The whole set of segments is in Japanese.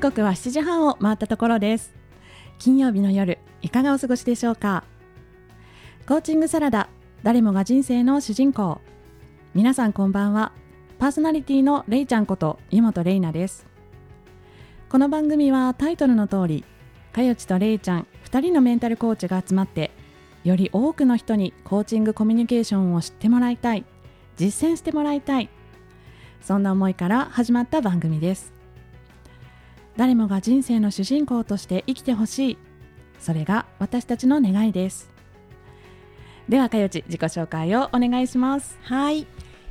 時刻は7時半を回ったところです。金曜日の夜いかがお過ごしでしょうか？コーチングサラダ誰もが人生の主人公。皆さんこんばんは。パーソナリティのれいちゃんこと湯本玲奈です。この番組はタイトルの通りかよちとれいちゃん2人のメンタルコーチが集まってより多くの人にコーチングコミュニケーションを知ってもらいたい実践してもらいたいそんな思いから始まった番組です。誰もが人生の主人公として生きてほしい。それが私たちの願いです。ではかよち自己紹介をお願いします。はい。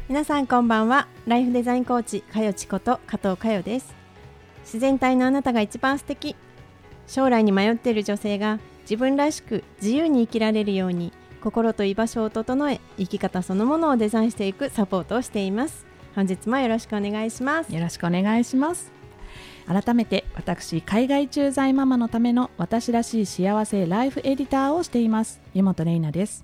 皆さんこんばんは。ライフデザインコーチかよちこと加藤かよです。自然体のあなたが一番素敵。将来に迷っている女性が自分らしく自由に生きられるように心と居場所を整え生き方そのものをデザインしていくサポートをしています。本日もよろしくお願いします。よろしくお願いします改めて私海外駐在ママのための私らしい幸せライフエディターをしています。湯本玲奈です。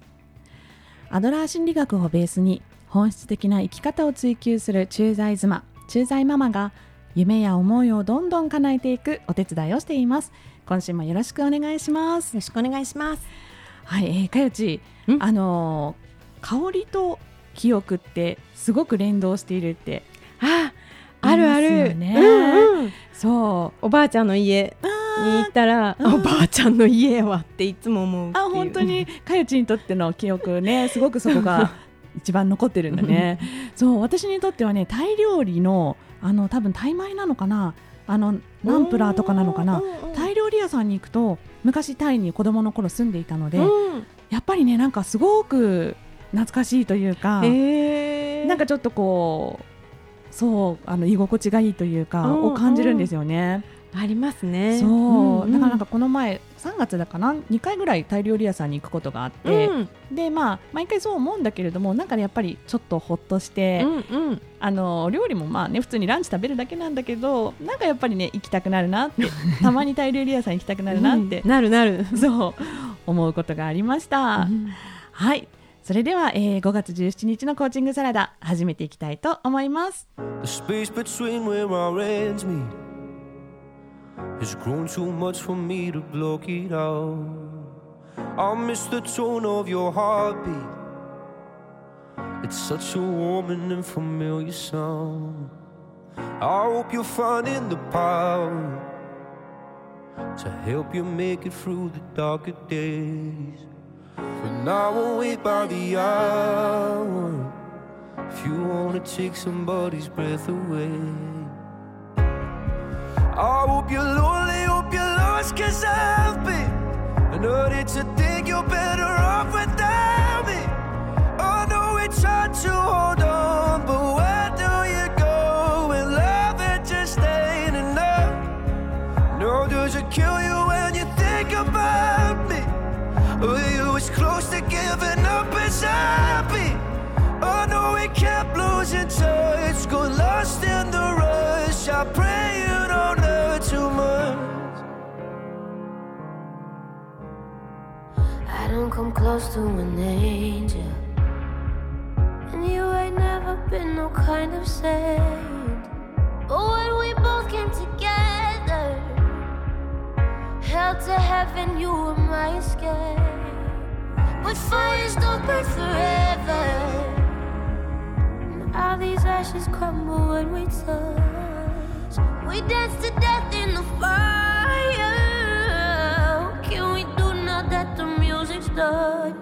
アドラー心理学をベースに本質的な生き方を追求する駐在妻。駐在ママが夢や思いをどんどん叶えていくお手伝いをしています。今週もよろしくお願いします。よろしくお願いします。はい、えー、かよちあのー、香りと記憶ってすごく連動しているってああるある、ね、うんうん、そう。おばあちゃんの家に行ったら、おばあちゃんの家はっていつも思うあ本当に。かよちにとっての記憶ねすごくそこが 一番残ってるんだね。そう私にとってはねタイ料理のあの多分タイ米なのかな？あのナンプラーとかなのかな？タイ料理屋さんに行くと昔タイに子供の頃住んでいたので、うん、やっぱりねなんかすごく懐かしいというか、なんかちょっとこうそうあの居心地がいいというか、を感じるんですよね。ありますね。そう、うんうん、だからなんかこの前3月だかな？2回ぐらいタイ料理屋さんに行くことがあって、うん、でまあ毎回そう思うんだけれどもなんか、ね、やっぱりちょっとほっとして、うんうん、あの料理もまあね普通にランチ食べるだけなんだけどなんかやっぱりね行きたくなるなって たまにタイ料理屋さん行きたくなるなって、うん、なるなる。そう思うことがありました。はいそれでは、えー、5月17日のコーチングサラダ始めていきたいと思います The space between where our ends meet has grown too much for me to block it out I miss the tone of your heartbeat It's such a warm and familiar sound I hope you're finding the power to help you make it through the darker days But I won't wait by the hour if you wanna take somebody's breath away. I hope you're lonely, hope you're lost, cause I've been. I know think you're better off without me. I know it's hard to hold on, kept losing touch, got lost in the rush. I pray you don't hurt too much. I don't come close to an angel, and you ain't never been no kind of saint. But when we both came together, held to heaven, you were my escape. But fires don't burn forever. All these ashes crumble when we touch. We dance to death in the fire. can we do now that the music's done,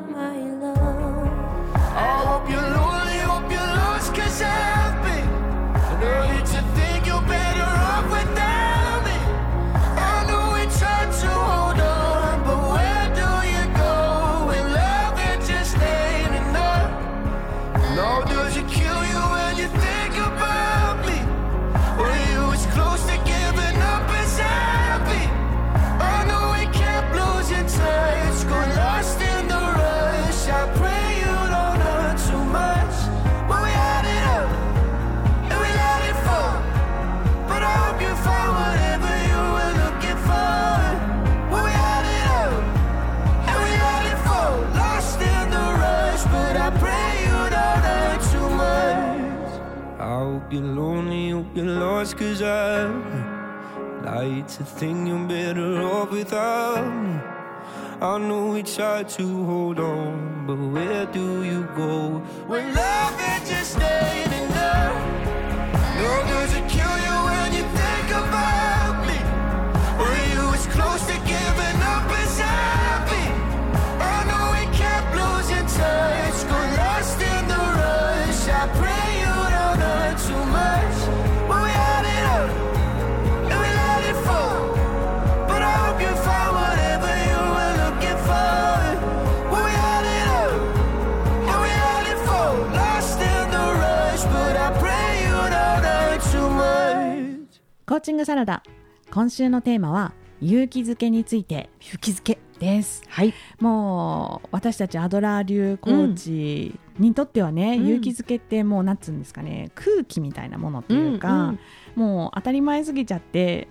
チングサラダ。今週のテーマは勇気づけについて。勇気づけです。はい。もう私たちアドラー流コーチにとってはね、うん。勇気づけってもうなんつうんですかね空気みたいなものっていうか、うんうん。もう当たり前すぎちゃって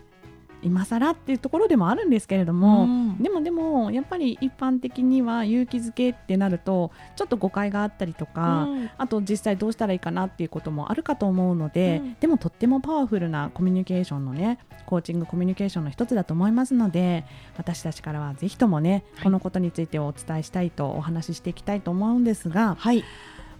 今更っていうところでもあるんですけれども、うん。でもでもやっぱり一般的には勇気づけってなるとちょっと誤解があったりとか、うん。あと実際どうしたらいいかなっていうこともあるかと思うので、うん。でもとってもパワフルなコミュニケーションのねコーチングコミュニケーションの一つだと思いますので私たちからはぜひともね、はい。このことについてお伝えしたいとお話ししていきたいと思うんですがはい。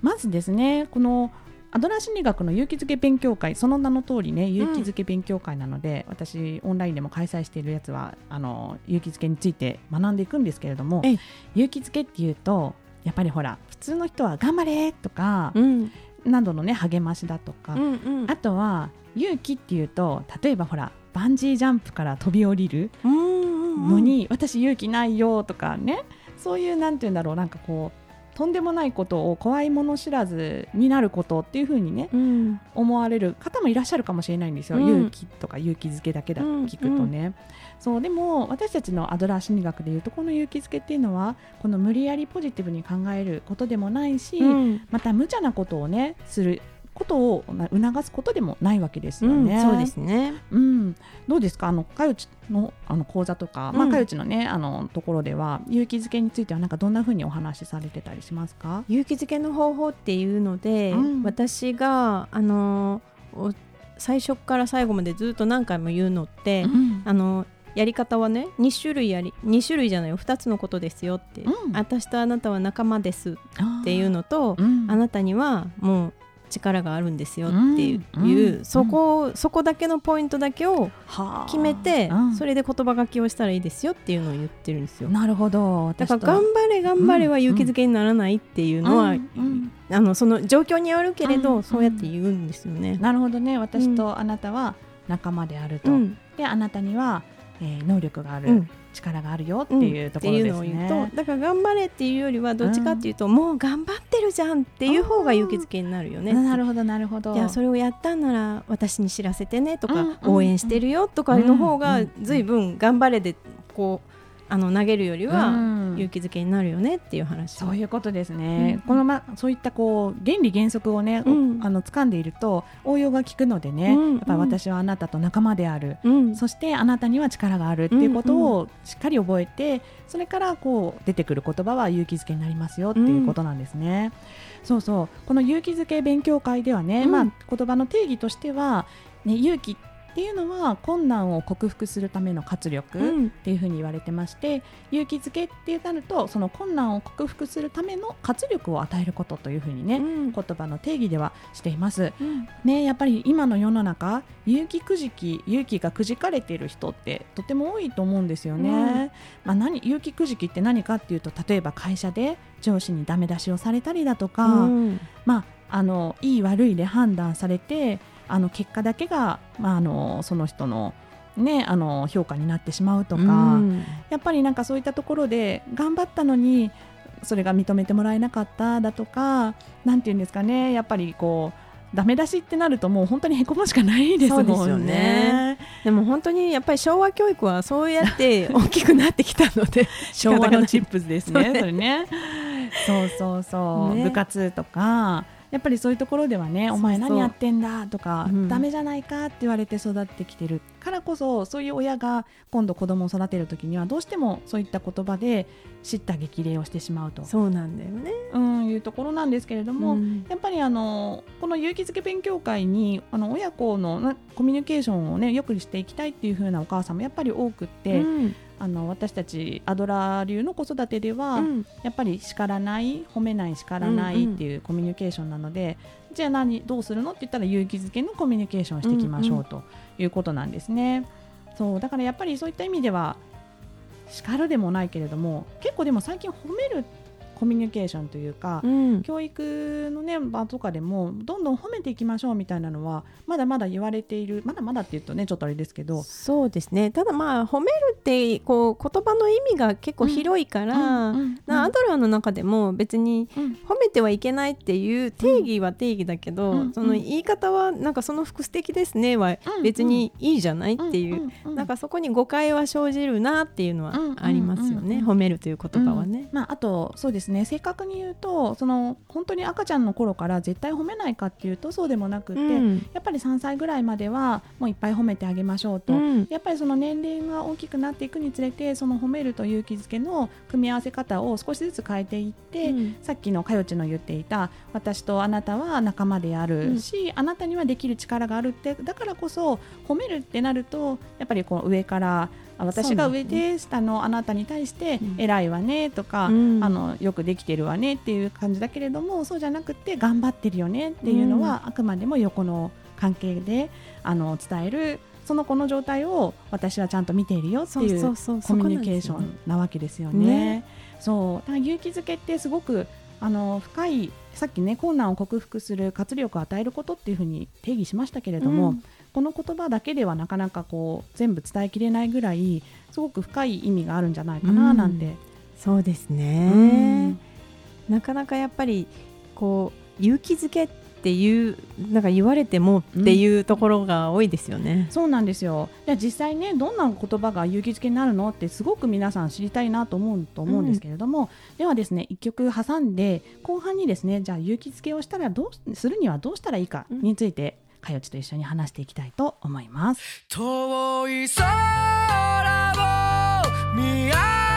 まずですねこのアドラー心理学の勇気づけ勉強会その名の通りね勇気づけ勉強会なので、私オンラインでも開催しているやつはあの勇気づけについて学んでいくんですけれどもええ。勇気づけっていうとやっぱりほら普通の人は頑張れとか、うん。などのね励ましだとか、うんうん。あとは勇気っていうと例えばほらバンジージャンプから飛び降りるうんのに、私勇気ないよとかねそういうなんて言うんだろうなんかこうとんでもないことを怖いもの知らずになることっていう風にねうん。思われる方もいらっしゃるかもしれないんですよ、うん。勇気とか勇気づけだけだと聞くとね、そうでも私たちのアドラー心理学でいうとこの勇気づけっていうのはこの無理やりポジティブに考えることでもないし、うん。また無茶なことをねすることをな促すことでもないわけですよね。うんそうですね。うん、どうですか？あのかよちのあの講座とか、まあうんかよちのねあのところでは勇気づけについてはなんかどんな風にお話しされてたりしますか？勇気づけの方法っていうので、うん。私があのお最初から最後までずっと何回も言うのって、うん。あのやり方はね2種類やり2種類じゃないよ。2つのことですよって、うん。私とあなたは仲間ですっていうのと、うん。あなたにはもう力があるんですよっていう,、うんうんそこそこだけのポイントだけをはあ決めて、うんそれで言葉書きをしたらいいですよっていうのを言ってるんですよ。なるほど。だから頑張れ頑張れは勇気づけにならないっていうのは、あのその状況によるけれど、うんそうやって言うんですよね。なるほどね。私とあなたは仲間であると。うんであなたには、えー能力がある、うん力があるよっていうところですね。うのを言うとだから頑張れっていうよりはどっちかっていうと、もう頑張ってるじゃんっていう方が勇気づけになるよね。なるほどなるほど。いやそれをやったんなら私に知らせてねとか、応援してるよとかの方がうんずいぶん頑張れでこうあの投げるよりはうん。勇気づけになるよねっていう話。そういうことですね、うん。このまそういったこう原理原則をね、うん。あの掴んでいると応用が効くのでね、うんやっぱり私はあなたと仲間である、うん。そしてあなたには力があるっていうことをしっかり覚えて、それからこう出てくる言葉は勇気づけになりますよっていうことなんですね。そうそう。この勇気づけ勉強会ではね、うん。まあ言葉の定義としては、ね、勇気っていうのは困難を克服するための活力、うん。っていうふうに言われてまして勇気づけってなるとその困難を克服するための活力を与えることというふうにね、うん。言葉の定義ではしています。うん。ね、やっぱり今の世の中勇気くじき勇気がくじかれている人ってとても多いと思うんですよね。うん。まあ、何勇気くじきって何かっていうと例えば会社で上司にダメ出しをされたりだとか、うん。まあ、あのいい悪いで判断されてあの結果だけが、まあ、あのその人の,、ね、あの評価になってしまうとか、うんやっぱりなんかそういったところで頑張ったのにそれが認めてもらえなかっただとかなんていうんですかねやっぱりこうダメ出しってなるともう本当にへこむしかないですもんね。そうですよねでも本当にやっぱり昭和教育はそうやって 大きくなってきたので昭和のチップスですね。そうねそれね。そうそうそう、ね部活とかやっぱりそういうところではね「お前何やってんだ」とか、うん、ダメじゃないか」って言われて育ってきてるからこそそういう親が今度子供を育てる時にはどうしてもそういった言葉で叱咤激励をしてしまうと。そうなんだよね、うん、いうところなんですけれども、うん、やっぱりあのこの勇気づけ勉強会にあの親子のコミュニケーションをねよくしていきたいっていう風なお母さんもやっぱり多くって、うん、あの私たちアドラー流の子育てでは、やっぱり叱らない褒めない叱らないっていうコミュニケーションなので、じゃあ何どうするの？って言ったら勇気づけのコミュニケーションをしていきましょうということなんですね。そうだからやっぱりそういった意味では叱るでもないけれども結構でも最近褒めるコミュニケーションというか、うん、教育の、ね、場とかでもどんどん褒めていきましょうみたいなのはまだまだ言われているまだまだっていうとねちょっとあれですけど。そうですね。ただまあ褒めるってこう言葉の意味が結構広いから、うんアドラーの中でも別に褒めてはいけないっていう定義は定義だけど、その言い方はなんかその服素敵ですねは別にいいじゃないっていう、なんかそこに誤解は生じるなっていうのはありますよね、褒めるという言葉はね。まあ、あとそうですね正確に言うとその本当に赤ちゃんの頃から絶対褒めないかっていうとそうでもなくて、うん、やっぱり3歳ぐらいまではもういっぱい褒めてあげましょうと、うん、やっぱりその年齢が大きくなっていくにつれてその褒めると勇気づけの組み合わせ方を少しずつ変えていって、うん、さっきのかよちの言っていた私とあなたは仲間であるし、あなたにはできる力があるってだからこそ褒めるってなるとやっぱりこう上から私が上で下のあなたに対して偉いわねとか、うん、あのよくできてるわねっていう感じだけれどもそうじゃなくて頑張ってるよねっていうのは、あくまでも横の関係であの伝えるその子の状態を私はちゃんと見ているよっていうコミュニケーションなわけですよね。ね。そう。だから勇気づけってすごくあの深いさっきね困難を克服する活力を与えることっていうふうに定義しましたけれども、うん、この言葉だけではなかなかこう全部伝えきれないぐらいすごく深い意味があるんじゃないかななんて、うん、そうですね、なかなかやっぱりこう勇気づけっていうなんか言われてもっていうところが多いですよね、うん、そうなんですよ。じゃ実際ねどんな言葉が勇気づけになるのってすごく皆さん知りたいなと思うと思うんですけれども、うん、ではですね一曲挟んで後半にですねじゃあ勇気づけをしたらどうするにはどうしたらいいかについて、かよちと一緒に話していきたいと思います。遠い空を見上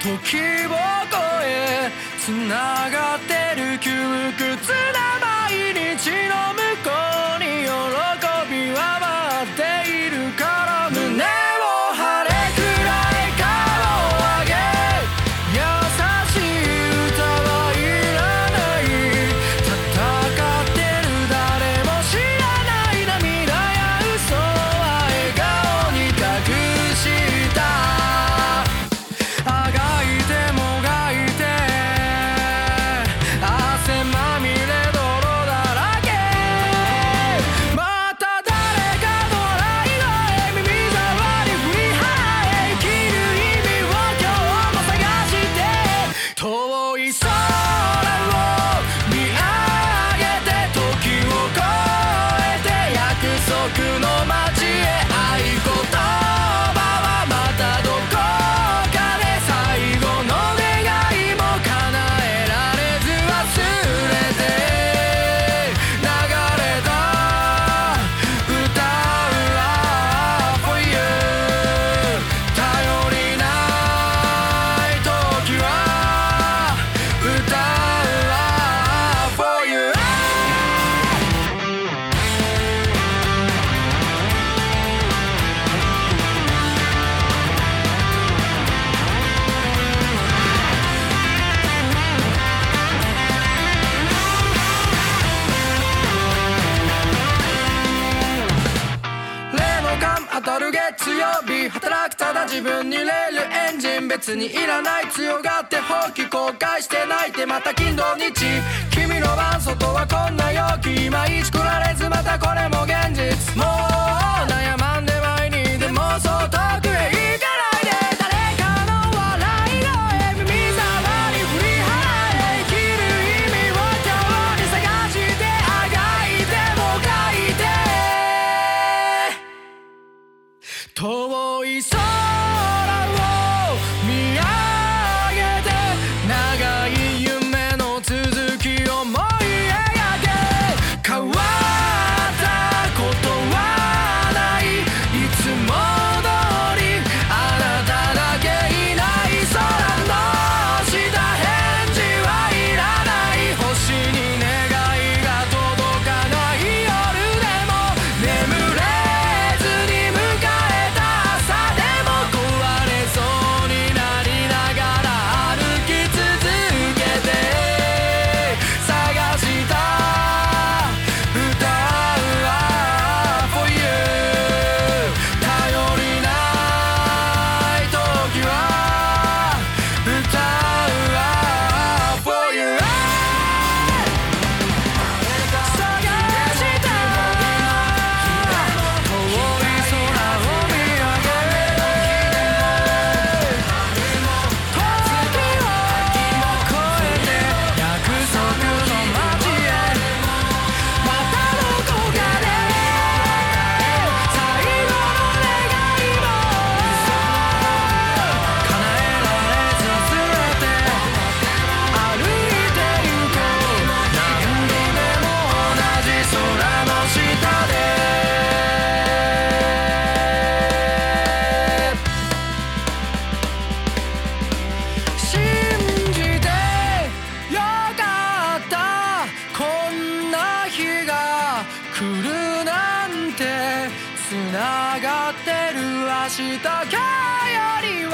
時を超え繋がってる窮屈な毎日の向こう。にいらない強がって放棄後悔して泣いてまた金土日。君の番外はこんな陽気いまいちる明日かより笑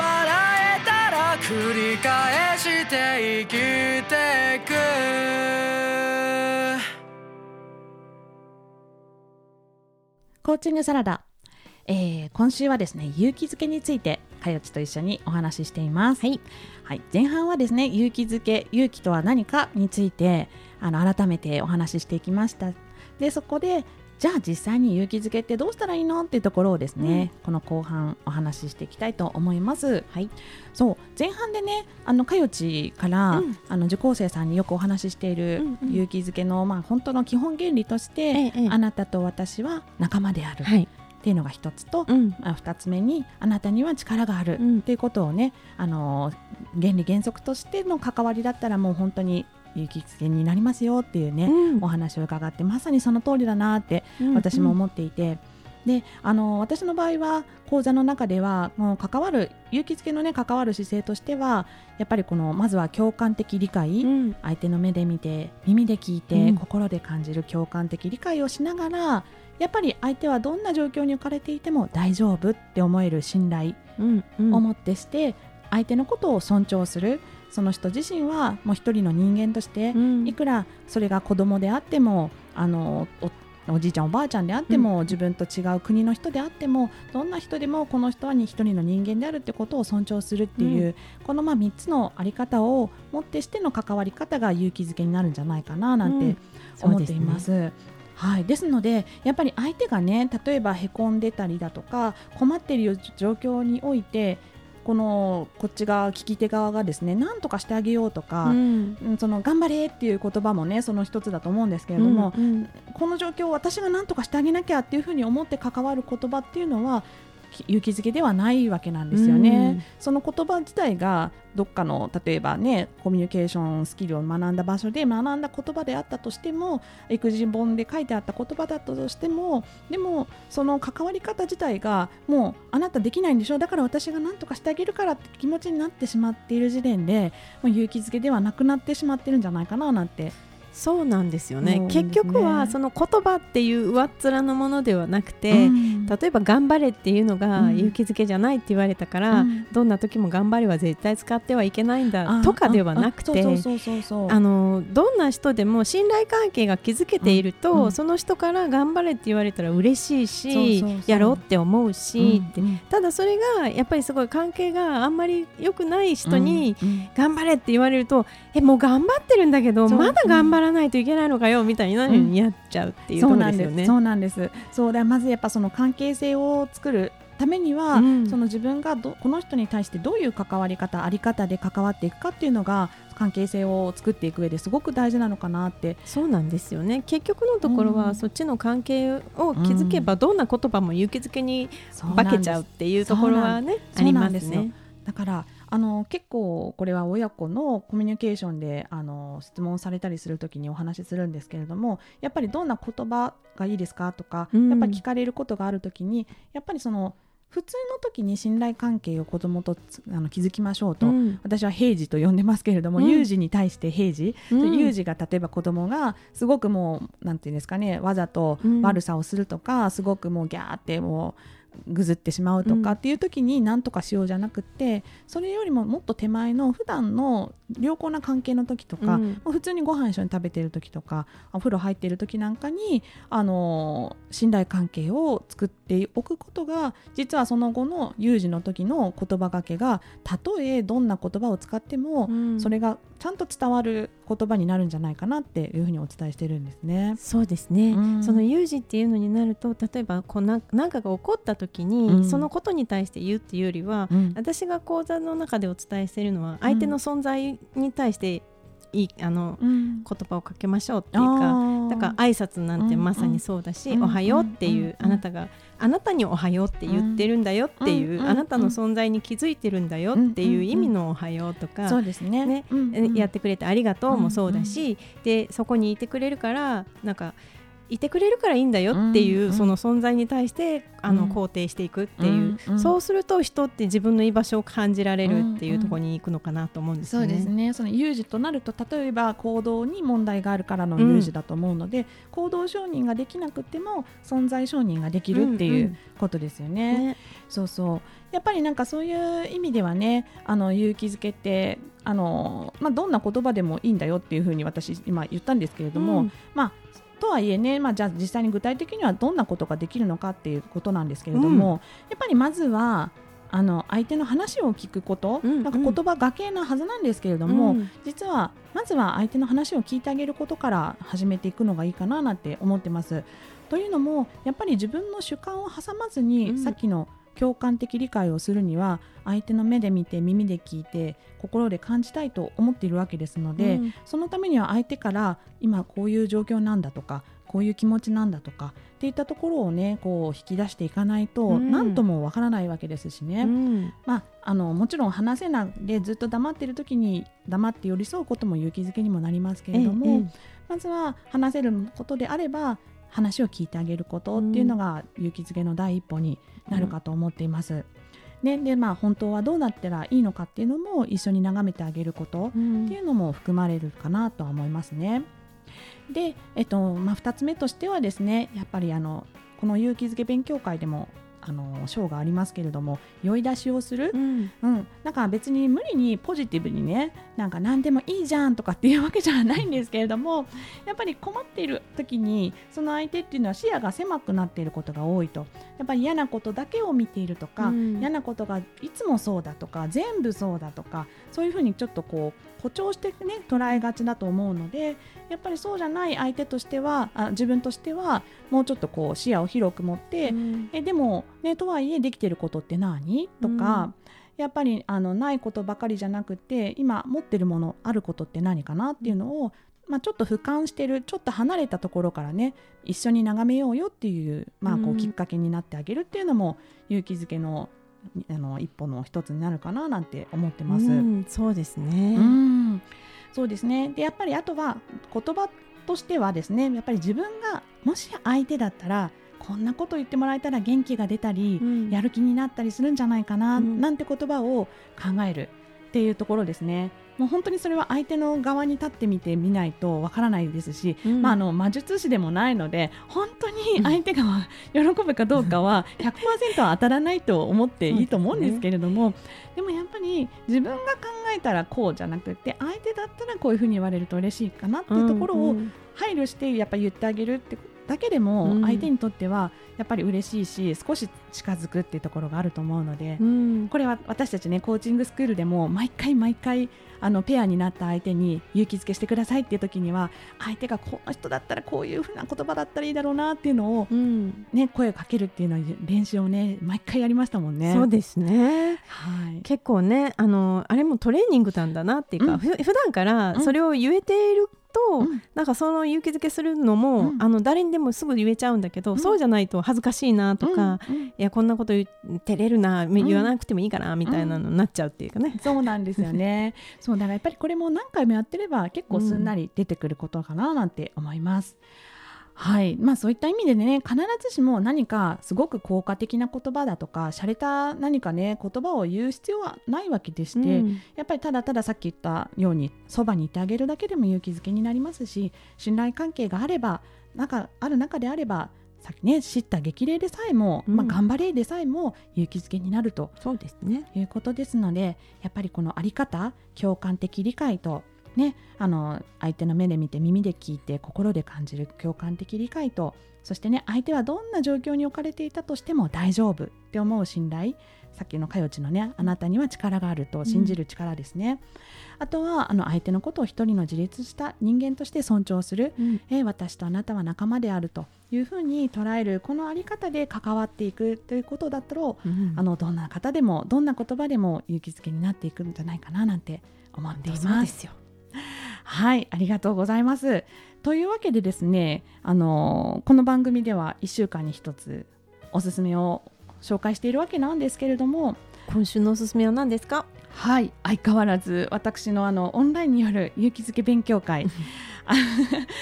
えた。ら繰り返して生きてくコーチングサラダ、えー、今週はですね勇気づけについてかよちと一緒にお話ししています、はい、はい、前半はですね勇気づけ勇気とは何かについてあの改めてお話ししていきました。でそこでじゃあ実際に勇気づけってどうしたらいいのっていうところをですね、うん、この後半お話ししていきたいと思います。はい、そう。前半でねあのかよちから、うん、あの受講生さんによくお話ししている勇気づけの、まあ本当の基本原理として、ええ、あなたと私は仲間である。はい。っていうのが一つと、うん、あ二つ目にあなたには力があるっていうことをね、あの原理原則としての関わりだったらもう本当に行きつけになりますよっていうね、うん、お話を伺ってまさにその通りだなって私も思っていて。うんうんであの私の場合は講座の中ではもう関わる勇気づけのね関わる姿勢としてはやっぱりこのまずは共感的理解、うん、相手の目で見て耳で聞いて、うん、心で感じる共感的理解をしながらやっぱり相手はどんな状況に置かれていても大丈夫って思える信頼をもってして、相手のことを尊重するその人自身はもう一人の人間として、うん、いくらそれが子供であってもあのおじいちゃんおばあちゃんであっても、うん、自分と違う国の人であってもどんな人でもこの人は一人の人間であるってことを尊重するっていう、うん、このまあ3つの在り方をもってしての関わり方が勇気づけになるんじゃないかななんて思っています。うんはい、ですのでやっぱり相手がね例えばへこんでたりだとか困っている状況においてこのこっち側聞き手側がですね何とかしてあげようとか、うん、その頑張れっていう言葉もねその一つだと思うんですけれども、うんうん、この状況を私が何とかしてあげなきゃっていうふうに思って関わる言葉っていうのは勇気づけではないわけなんですよね。うん、その言葉自体がどっかの例えばねコミュニケーションスキルを学んだ場所で学んだ言葉であったとしても育児本で書いてあった言葉だったとしてもでもその関わり方自体がもうあなたできないんでしょだから私が何とかしてあげるからって気持ちになってしまっている時点でもう勇気づけではなくなってしまってるんじゃないかななんてそうなんですよね、ね、結局はその言葉っていう上っ面のものではなくて、うん、例えば「頑張れ」っていうのが勇気づけじゃないって言われたから、うん、どんな時も頑張れは絶対使ってはいけないんだとかではなくてあのどんな人でも信頼関係が築けていると、うん、その人から頑張れって言われたら嬉しいしやろうって思うし、ただそれがやっぱりすごい関係があんまり良くない人に頑張れって言われるとえもう頑張ってるんだけどまだ頑張らないといけないのかよみたいなのになっちゃうっていうところですよね。そうなんですそうだまずやっぱその関係性を作るためには、うん、その自分がどこの人に対してどういう関わり方あり方で関わっていくかっていうのが関係性を作っていく上ですごく大事なのかなって。そうなんですよね。結局のところは、うん、そっちの関係を築けば、どんな言葉も勇気づけに化けちゃうっていうところはねありますね。だからあの結構これは親子のコミュニケーションであの質問されたりするときにお話しするんですけれどもやっぱりどんな言葉がいいですかとか、うん、やっぱり聞かれることがあるときにやっぱりその普通の時に信頼関係を子供とあの築きましょうと、うん、私は平時と呼んでますけれども、うん、有事に対して平時、うん、有事が例えば子供がすごくもうなんていうんですかねわざと悪さをするとか、すごくもうギャーってもうぐずってしまうとかっていう時に何とかしようじゃなくてそれよりももっと手前の普段の良好な関係の時とか、うん、普通にご飯一緒に食べてる時とかお風呂入ってる時なんかにあの信頼関係を作っておくことが実はその後の有事の時の言葉がけがたとえどんな言葉を使っても、うん、それがちゃんと伝わる言葉になるんじゃないかなっていうふうにお伝えしてるんですね。そうですね、うん、その有事っていうのになると例えばこうな何かが起こった時に、うん、そのことに対して言うっていうよりは、うん、私が講座の中でお伝えしているのは相手の存在に対していいあの、うん、言葉をかけましょうっていうかだから挨拶なんてまさにそうだし、うん。うん、おはようっていう、あなたがあなたにおはようって言ってるんだよっていう、あなたの存在に気づいてるんだよっていう意味のおはようとか、そうですね。ね、やってくれてありがとうもそうだし、でそこにいてくれるからなんかいてくれるからいいんだよっていう、うん、その存在に対してあの、肯定していくっていう、うん、そうすると人って自分の居場所を感じられるっていうところに行くのかなと思うんですよね。そうですね。その有事となると例えば行動に問題があるからの有事だと思うので、行動承認ができなくても存在承認ができるっていうことですよね。ね。そうそう。やっぱりなんかそういう意味ではねあの勇気づけってあの、まあ、どんな言葉でもいいんだよっていうふうに私今言ったんですけれども、うん、まあとはいえね、まあ、じゃあ実際に具体的にはどんなことができるのかっていうことなんですけれども、うん、やっぱりまずはあの相手の話を聞くこと、うんうん、なんか言葉がけなはずなんですけれども、うん、実はまずは相手の話を聞いてあげることから始めていくのがいいかななんて思ってます。というのもやっぱり自分の主観を挟まずに、うん、さっきの共感的理解をするには相手の目で見て耳で聞いて心で感じたいと思っているわけですので、うん、そのためには相手から今こういう状況なんだとかこういう気持ちなんだとかっていったところをねこう引き出していかないと何ともわからないわけですしね、うん、まあ、あのもちろん話せないでずっと黙っている時に黙って寄り添うことも勇気づけにもなりますけれども、まずは話せることであれば話を聞いてあげることっていうのが勇気づけの第一歩になるかと思っています。ね、でまあ本当はどうなったらいいのかっていうのも一緒に眺めてあげることっていうのも含まれるかなとは思いますね。で、えっとまあ、2つ目としてはですねやっぱりあのこの勇気づけ勉強会でもあの章がありますけれども酔い出しをする、うん、うん、なんか別に無理にポジティブにねなんか何でもいいじゃんとかっていうわけじゃないんですけれども やっぱり困っている時にその相手っていうのは視野が狭くなっていることが多いと。やっぱり嫌なことだけを見ているとか、うん、嫌なことがいつもそうだとか全部そうだとかそういうふうにちょっとこう誇張してね捉えがちだと思うのでやっぱりそうじゃない相手としてはあ自分としてはもうちょっとこう視野を広く持って、うん、えでもねとはいえできてることって何？とか、うん、やっぱりあのないことばかりじゃなくて今持ってるものあることって何かなっていうのをまあ、ちょっと俯瞰してるちょっと離れたところからね一緒に眺めようよっていう,、まあ、こうきっかけになってあげるっていうのも、勇気づけのあの一歩の一つになるかななんて思ってます。うん、そうですね。うん、そうですね。でやっぱりあとは言葉としてはですね、やっぱり自分がもし相手だったらこんなこと言ってもらえたら元気が出たり、うん、やる気になったりするんじゃないかな、うん、なんて言葉を考えるっていうところですね。もう本当にそれは相手の側に立ってみてみないとわからないですし、うん、まあ、あの魔術師でもないので本当に相手が喜ぶかどうかは100%は当たらないと思っていいと思うんですけれども、でね、でもやっぱり自分が考えたらこうじゃなくて相手だったらこういうふうに言われると嬉しいかなっていうところを配慮してやっぱ言ってあげるってだけでも相手にとってはやっぱり嬉しいし少し近づくっていうところがあると思うので、うん、これは私たちねコーチングスクールでも毎回毎回あのペアになった相手に勇気づけしてくださいっていう時には相手がこの人だったらこういうふうな言葉だったらいいだろうなっていうのを、うん、ね、声をかけるっていうの練習をね毎回やりましたもんね。そうですね、はい、結構ねあのあれもトレーニングなんだなっていうか、うん、ふ普段からそれを言えていると、うん、なんかその勇気づけするのも、うん、あの誰にでもすぐ言えちゃうんだけど、うん、そうじゃないと恥ずかしいなとか、うん、いやこんなこと照れるな言わなくてもいいかなみたいなのになっちゃうっていうかね、そうなんですよね。そうだからやっぱりこれも何回もやってれば結構すんなり出てくることかななんて思います。はい。まあ、そういった意味でね必ずしも何かすごく効果的な言葉だとか洒落た何かね言葉を言う必要はないわけでして、うん、やっぱりただたださっき言ったようにそばにいてあげるだけでも勇気づけになりますし信頼関係があればなんかある中であればさっきね知った激励でさえも、うん、まあ、頑張れでさえも勇気づけになるとそうですね。いうことですのでやっぱりこの在り方共感的理解とね、あの相手の目で見て耳で聞いて心で感じる共感的理解とそしてね相手はどんな状況に置かれていたとしても大丈夫って思う信頼。さっきのかよちのねあなたには力があると信じる力ですね、うん、あとはあの相手のことを一人の自立した人間として尊重する、うん、え私とあなたは仲間であるというふうに捉えるこの在り方で関わっていくということだったら、うん、あのどんな方でもどんな言葉でも勇気づけになっていくんじゃないかななんて思っています。はいありがとうございます。というわけでですねあのこの番組では1週間に1つおすすめを紹介しているわけなんですけれども今週のおすすめは何ですか？はい相変わらず私のあのオンラインによる勇気づけ勉強会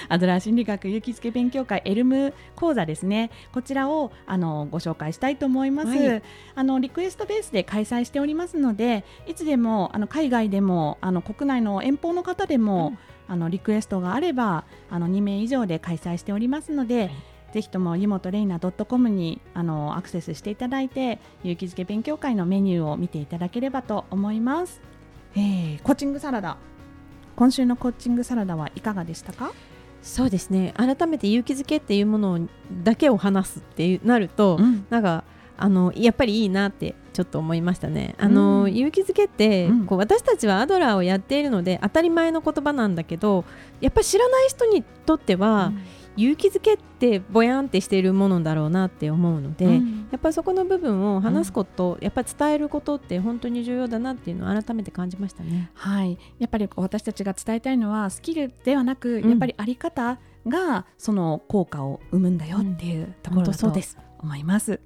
アドラー心理学勇気づけ勉強会エルム講座ですね。こちらをあのご紹介したいと思います、はい、あのリクエストベースで開催しておりますのでいつでもあの海外でもあの国内の遠方の方でも、うん、あのリクエストがあればあの2名以上で開催しておりますので、はい。ぜひとも湯本レイナ .com にあのアクセスしていただいて勇気づけ勉強会のメニューを見ていただければと思います。えー、コーチングサラダ今週のコーチングサラダはいかがでしたか？そうですね。改めて勇気づけっていうものだけを話すってなると、うん、なんかあのやっぱりいいなってちょっと思いましたね。あの、うん、勇気づけって、うん、こう私たちはアドラーをやっているので当たり前の言葉なんだけどやっぱり知らない人にとっては、勇気づけってぼやんってしているものだろうなって思うので、うん、やっぱりそこの部分を話すこと、うん、やっぱり伝えることって本当に重要だなっていうのを改めて感じましたね。はい、やっぱり私たちが伝えたいのはスキルではなく、やっぱりあり方がその効果を生むんだよっていうところだと思います。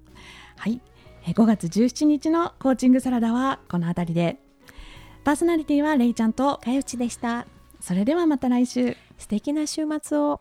はい、5月17日のコーチングサラダはこの辺りでパーソナリティはレイちゃんとかよちでした。それではまた来週素敵な週末を。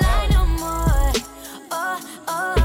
oh.